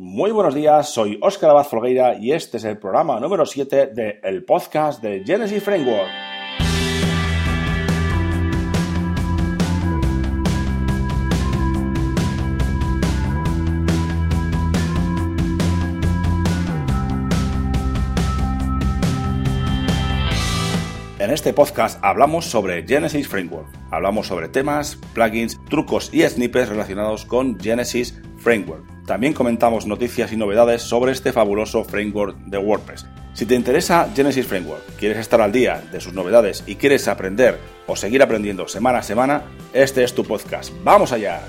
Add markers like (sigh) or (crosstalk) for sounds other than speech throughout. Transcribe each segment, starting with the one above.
Muy buenos días, soy Óscar Abad Folgueira y este es el programa número 7 del podcast de Genesis Framework. En este podcast hablamos sobre Genesis Framework. Hablamos sobre temas, plugins, trucos y snippets relacionados con Genesis Framework. También comentamos noticias y novedades sobre este fabuloso framework de WordPress. Si te interesa Genesis Framework, quieres estar al día de sus novedades y quieres aprender o seguir aprendiendo semana a semana, este es tu podcast. ¡Vamos allá!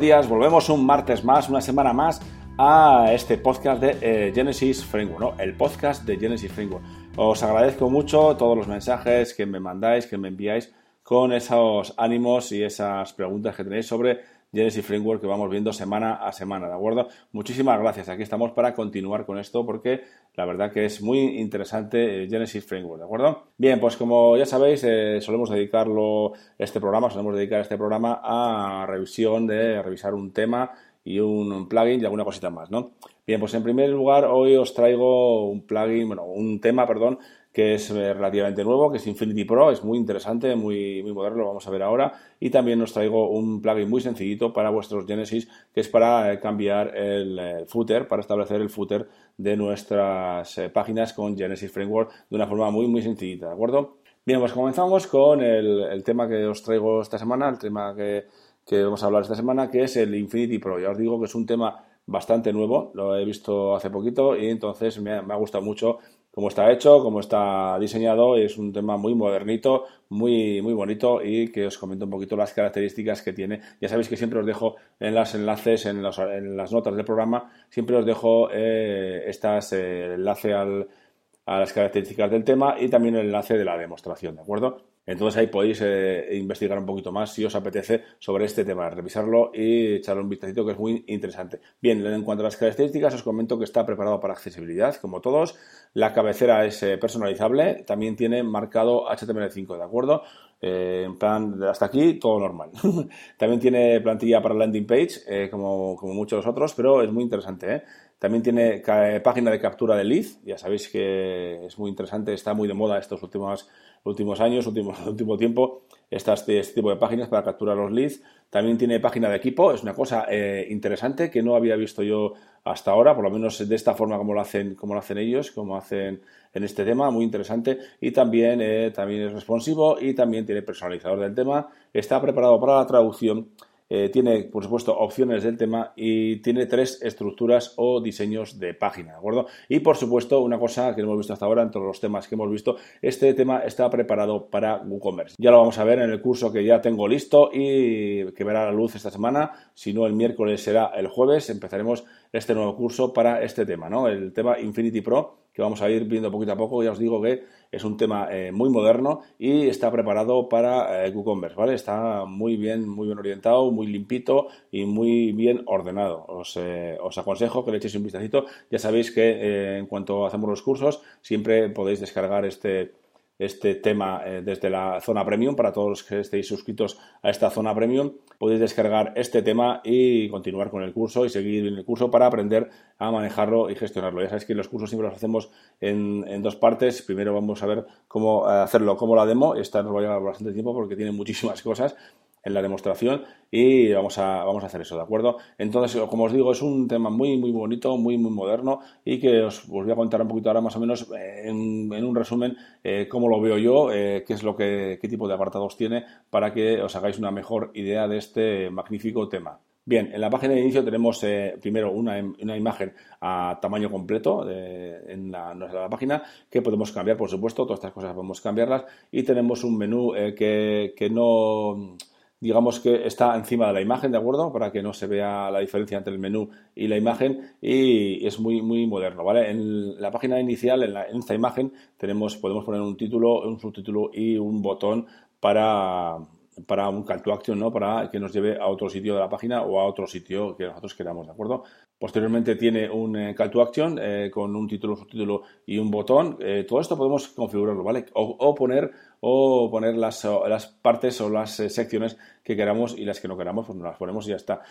Días, volvemos un martes más, una semana más a este podcast de eh, Genesis Framework, ¿no? el podcast de Genesis Framework. Os agradezco mucho todos los mensajes que me mandáis, que me enviáis con esos ánimos y esas preguntas que tenéis sobre Genesis Framework que vamos viendo semana a semana, ¿de acuerdo? Muchísimas gracias. Aquí estamos para continuar con esto porque la verdad que es muy interesante eh, Genesis Framework, ¿de acuerdo? Bien, pues como ya sabéis, eh, solemos dedicarlo, este programa, solemos dedicar este programa a revisión de revisar un tema y un plugin y alguna cosita más, ¿no? Bien, pues en primer lugar hoy os traigo un plugin, bueno, un tema, perdón, que es eh, relativamente nuevo, que es Infinity Pro, es muy interesante, muy, muy moderno, lo vamos a ver ahora. Y también os traigo un plugin muy sencillito para vuestros Genesis, que es para eh, cambiar el, footer, para establecer el footer de nuestras eh, páginas con Genesis Framework de una forma muy, muy sencillita, ¿de acuerdo? Bien, pues comenzamos con el, tema que os traigo esta semana, el tema que, que vamos a hablar esta semana, que es el Infinity Pro. Ya os digo que es un tema bastante nuevo, lo he visto hace poquito y entonces me me ha gustado mucho cómo está hecho, cómo está diseñado. Es un tema muy modernito, muy, muy bonito y que os comento un poquito las características que tiene. Ya sabéis que siempre os dejo en los enlaces, en, las notas del programa, siempre os dejo eh, estas, eh, enlace a las características del tema y también el enlace de la demostración, ¿de acuerdo? Entonces ahí podéis eh, investigar un poquito más si os apetece sobre este tema, revisarlo y echarle un vistacito que es muy interesante. Bien, en cuanto a las características os comento que está preparado para accesibilidad, como todos. La cabecera es eh, personalizable, también tiene marcado HTML5, ¿de acuerdo? Eh, en plan, hasta aquí todo normal. (laughs) también tiene plantilla para landing page, como, como muchos otros, pero es muy interesante. También tiene página de captura de lead, ya sabéis que es muy interesante, está muy de moda estos últimos últimos años, último, (laughs) tiempo, este, tipo de páginas para capturar los leads. También tiene página de equipo, es una cosa eh, interesante que no había visto yo hasta ahora, por lo menos de esta forma como lo hacen, como lo hacen ellos, como hacen en este tema, muy interesante. Y también, eh, también es responsivo y también tiene personalizador del tema. Está preparado para la traducción eh, tiene, por supuesto, opciones del tema y tiene tres estructuras o diseños de página, ¿de acuerdo? Y, por supuesto, una cosa que no hemos visto hasta ahora en todos los temas que hemos visto, este tema está preparado para WooCommerce. Ya lo vamos a ver en el curso que ya tengo listo y que verá la luz esta semana. Si no, el miércoles será el jueves. Empezaremos este nuevo curso para este tema, ¿no? El tema Infinity Pro que vamos a ir viendo poquito a poco. Ya os digo que es un tema eh, muy moderno y está preparado para eh, WooCommerce, ¿vale? Está muy bien, muy bien orientado, muy limpito y muy bien ordenado. Os, eh, os aconsejo que le echéis un vistacito. Ya sabéis que eh, en cuanto hacemos los cursos siempre podéis descargar este este tema eh, desde la zona premium. Para todos los que estéis suscritos a esta zona premium, podéis descargar este tema y continuar con el curso y seguir en el curso para aprender a manejarlo y gestionarlo. Ya sabéis que los cursos siempre los hacemos en, en dos partes. Primero vamos a ver cómo eh, hacerlo como la demo. Esta nos va a llevar bastante tiempo porque tiene muchísimas (laughs) cosas en la demostración y vamos a, vamos a hacer eso, ¿de acuerdo? Entonces, como os digo, es un tema muy, muy bonito, muy, muy moderno y que os, voy a contar un poquito ahora más o menos eh, en, un resumen eh, cómo lo veo yo, eh, qué es lo que, qué tipo de apartados tiene para que os hagáis una mejor idea de este magnífico tema. Bien, en la página de inicio tenemos primero una, una, imagen a tamaño completo en, la, la, página que podemos cambiar, por supuesto, todas estas cosas podemos cambiarlas y tenemos un menú que, que no digamos que está encima de la imagen, ¿de acuerdo? Para que no se vea la diferencia entre el menú y la imagen y es muy, muy moderno, ¿vale? En la página inicial, en, en esta imagen, tenemos, podemos poner un título, un subtítulo y un botón para para un call to action, ¿no? Para que nos lleve a otro sitio de la página o a otro sitio que nosotros queramos, ¿de acuerdo? Posteriormente tiene un eh, call to action eh, con un título, subtítulo y un botón. Eh, todo esto podemos configurarlo, ¿vale? O, poner, o poner las, las, partes o las secciones que queramos y las que no queramos, pues nos las ponemos y ya está.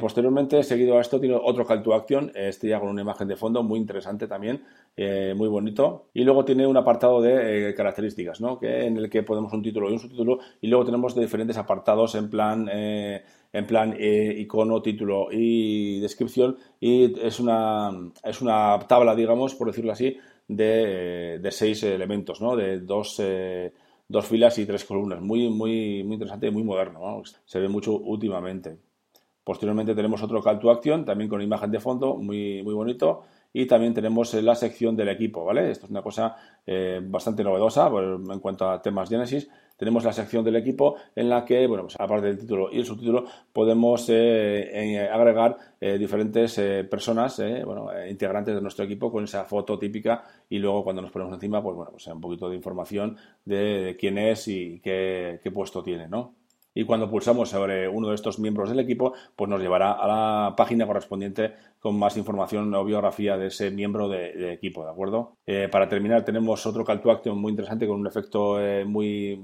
posteriormente, seguido a esto, tiene otro call to action, este ya con una imagen de fondo muy interesante también, muy bonito. Y luego tiene un apartado de características, ¿no? Que, en el que podemos un título y un subtítulo y luego tenemos diferentes apartados en plan en plan eh, icono, título y descripción y es una, es una tabla, digamos, por decirlo así, de, seis elementos, ¿no? De dos, eh, dos filas y tres columnas. Muy, muy, muy interesante y muy moderno, Se ve mucho últimamente. Posteriormente tenemos otro call to action, también con imagen de fondo, muy, muy bonito. Y también tenemos la sección del equipo, ¿vale? Esto es una cosa eh, bastante novedosa en cuanto a temas Genesis tenemos la sección del equipo en la que, bueno, pues aparte del título y el subtítulo, podemos eh, agregar eh, diferentes eh, personas, bueno, integrantes de nuestro equipo con esa foto típica y luego cuando nos ponemos encima, pues bueno, pues un poquito de información de, quién es y qué, qué puesto tiene, ¿no? Y cuando pulsamos sobre uno de estos miembros del equipo, pues nos llevará a la página correspondiente con más información o biografía de ese miembro de, equipo, ¿de acuerdo? Eh, para terminar, tenemos otro call to action muy interesante con un efecto eh, muy,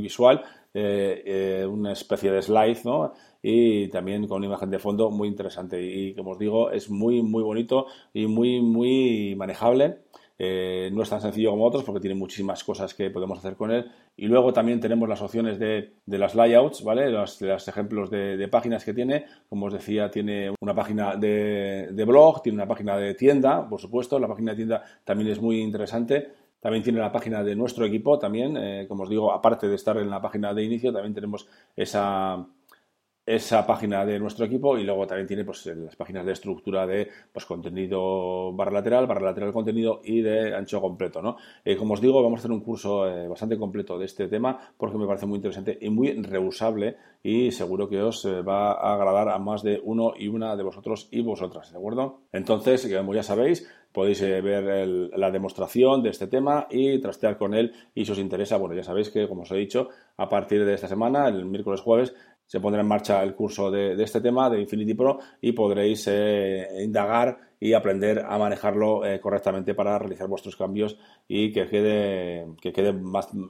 visual, eh, una especie de slide, ¿no? Y también con una imagen de fondo muy interesante. Y como os digo, es muy, muy bonito y muy, muy manejable eh, no es tan sencillo como otros porque tiene muchísimas cosas que podemos hacer con él. Y luego también tenemos las opciones de, las layouts, ¿vale? Los, ejemplos de, páginas que tiene. Como os decía, tiene una página de, blog, tiene una página de tienda, por supuesto. La página de tienda también es muy interesante. También tiene la página de nuestro equipo, también, eh, como os digo, aparte de estar en la página de inicio, también tenemos esa, esa página de nuestro equipo y luego también tiene pues, las páginas de estructura de pues, contenido barra lateral, barra lateral contenido y de ancho completo. ¿no? Eh, como os digo, vamos a hacer un curso eh, bastante completo de este tema porque me parece muy interesante y muy reusable y seguro que os eh, va a agradar a más de uno y una de vosotros y vosotras, ¿de acuerdo? Entonces, como ya sabéis, podéis ver la demostración de este tema y trastear con él y si os interesa, bueno, ya sabéis que, como os he dicho, a partir de esta semana, el miércoles jueves, se pondrá en marcha el curso de, este tema de Infinity Pro y podréis eh, indagar y aprender a manejarlo eh, correctamente para realizar vuestros cambios y que quede, que quede,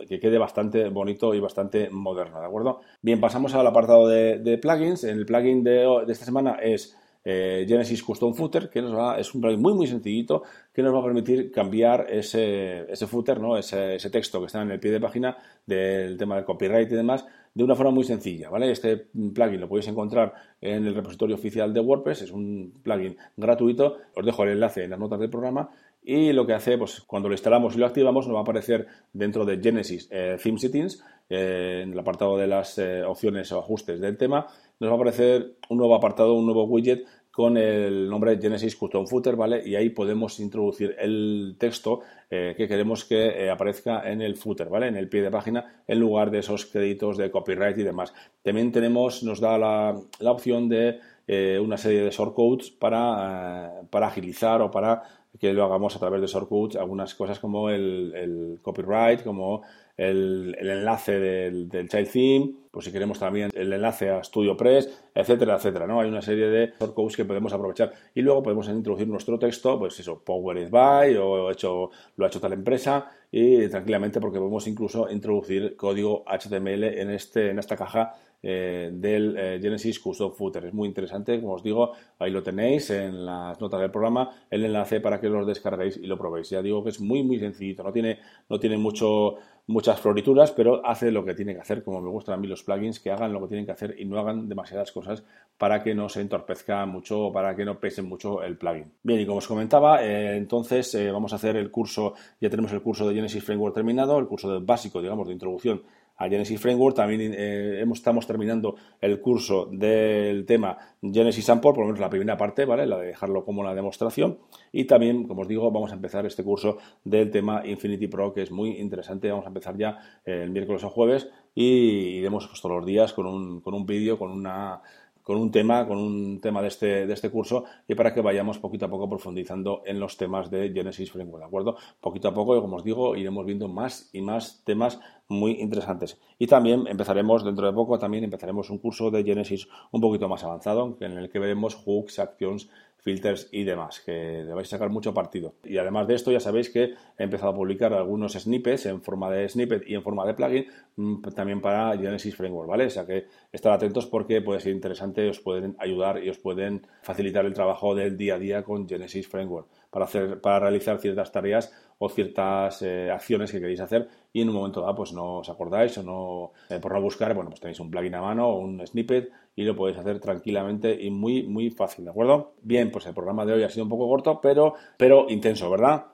que quede bastante bonito y bastante moderno, ¿de acuerdo? Bien, pasamos al apartado de, plugins. El plugin de, esta semana es eh, Genesis Custom Footer, que nos va, es un plugin muy muy sencillito que nos va a permitir cambiar ese, ese footer, ¿no? ese, ese texto que está en el pie de página del tema del copyright y demás, de una forma muy sencilla, ¿vale? Este plugin lo podéis encontrar en el repositorio oficial de WordPress, es un plugin gratuito, os dejo el enlace en las notas del programa y lo que hace, pues cuando lo instalamos y lo activamos, nos va a aparecer dentro de Genesis eh, Theme Settings, eh, en el apartado de las eh, opciones o ajustes del tema, nos va a aparecer un nuevo apartado, un nuevo widget con el nombre Genesis Custom Footer, ¿vale? Y ahí podemos introducir el texto eh, que queremos que eh, aparezca en el footer, ¿vale? En el pie de página, en lugar de esos créditos de copyright y demás. También tenemos, nos da la, opción de eh, una serie de shortcodes para, para agilizar o para que lo hagamos a través de shortcodes, algunas cosas como el, el copyright, como el, enlace del, child theme, pues si queremos también el enlace a StudioPress, etcétera, etcétera, ¿no? Hay una serie de shortcodes que podemos aprovechar y luego podemos introducir nuestro texto, pues eso, Powered by o hecho, lo ha hecho tal empresa y tranquilamente porque podemos incluso introducir código HTML en, este, en esta caja eh, del eh, Genesis Custom Footer. Es muy interesante, como os digo, ahí lo tenéis en las notas del programa, el enlace para que lo descarguéis y lo probéis. Ya digo que es muy, muy sencillito, no tiene, no tiene mucho muchas florituras, pero hace lo que tiene que hacer, como me gustan a mí los plugins, que hagan lo que tienen que hacer y no hagan demasiadas cosas para que no se entorpezca mucho o para que no pese mucho el plugin. Bien, y como os comentaba, eh, entonces eh, vamos a hacer el curso, ya tenemos el curso de Genesis Framework terminado, el curso básico, digamos, de introducción a Genesis Framework. También eh, estamos terminando el curso del tema Genesis Sample, por lo menos la primera parte, ¿vale? La de dejarlo como una demostración. Y también, como os digo, vamos a empezar este curso del tema Infinity Pro, que es muy interesante. Vamos a empezar ya eh, el miércoles o jueves y iremos pues, todos los días con un, con un vídeo, con una con un tema, con un tema de este, de este curso y para que vayamos poquito a poco profundizando en los temas de Genesis Framework, ¿de acuerdo? Poquito a poco, como os digo, iremos viendo más y más temas muy interesantes. Y también empezaremos, dentro de poco, también empezaremos un curso de Genesis un poquito más avanzado, en el que veremos hooks, actions, filters y demás, que le sacar mucho partido. Y además de esto, ya sabéis que he empezado a publicar algunos snippets en forma de snippet y en forma de plugin mm, también para Genesis Framework, ¿vale? O sea que estar atentos porque puede ser interesante, os pueden ayudar y os pueden facilitar el trabajo del día a día con Genesis Framework para, hacer, para realizar ciertas tareas o ciertas eh, acciones que queréis hacer y en un momento dado pues no os acordáis o no, eh, por no buscar, bueno, pues tenéis un plugin a mano o un snippet y lo podéis hacer tranquilamente y muy, muy fácil, ¿de acuerdo? Bien, pues el programa de hoy ha sido un poco corto, pero, pero intenso, ¿verdad?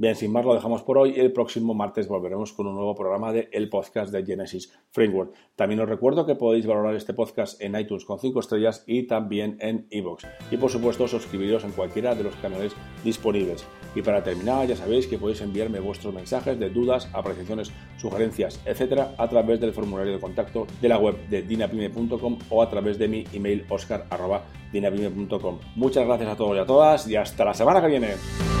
Bien, sin más lo dejamos por hoy. El próximo martes volveremos con un nuevo programa de el podcast de Genesis Framework. También os recuerdo que podéis valorar este podcast en iTunes con 5 estrellas y también en iVoox. Y por supuesto suscribiros en cualquiera de los canales disponibles. Y para terminar, ya sabéis que podéis enviarme vuestros mensajes de dudas, apreciaciones, sugerencias, etcétera, a través del formulario de contacto de la web de dinapime.com o a través de mi email oscar.dinapime.com. Muchas gracias a todos y a todas y hasta la semana que viene.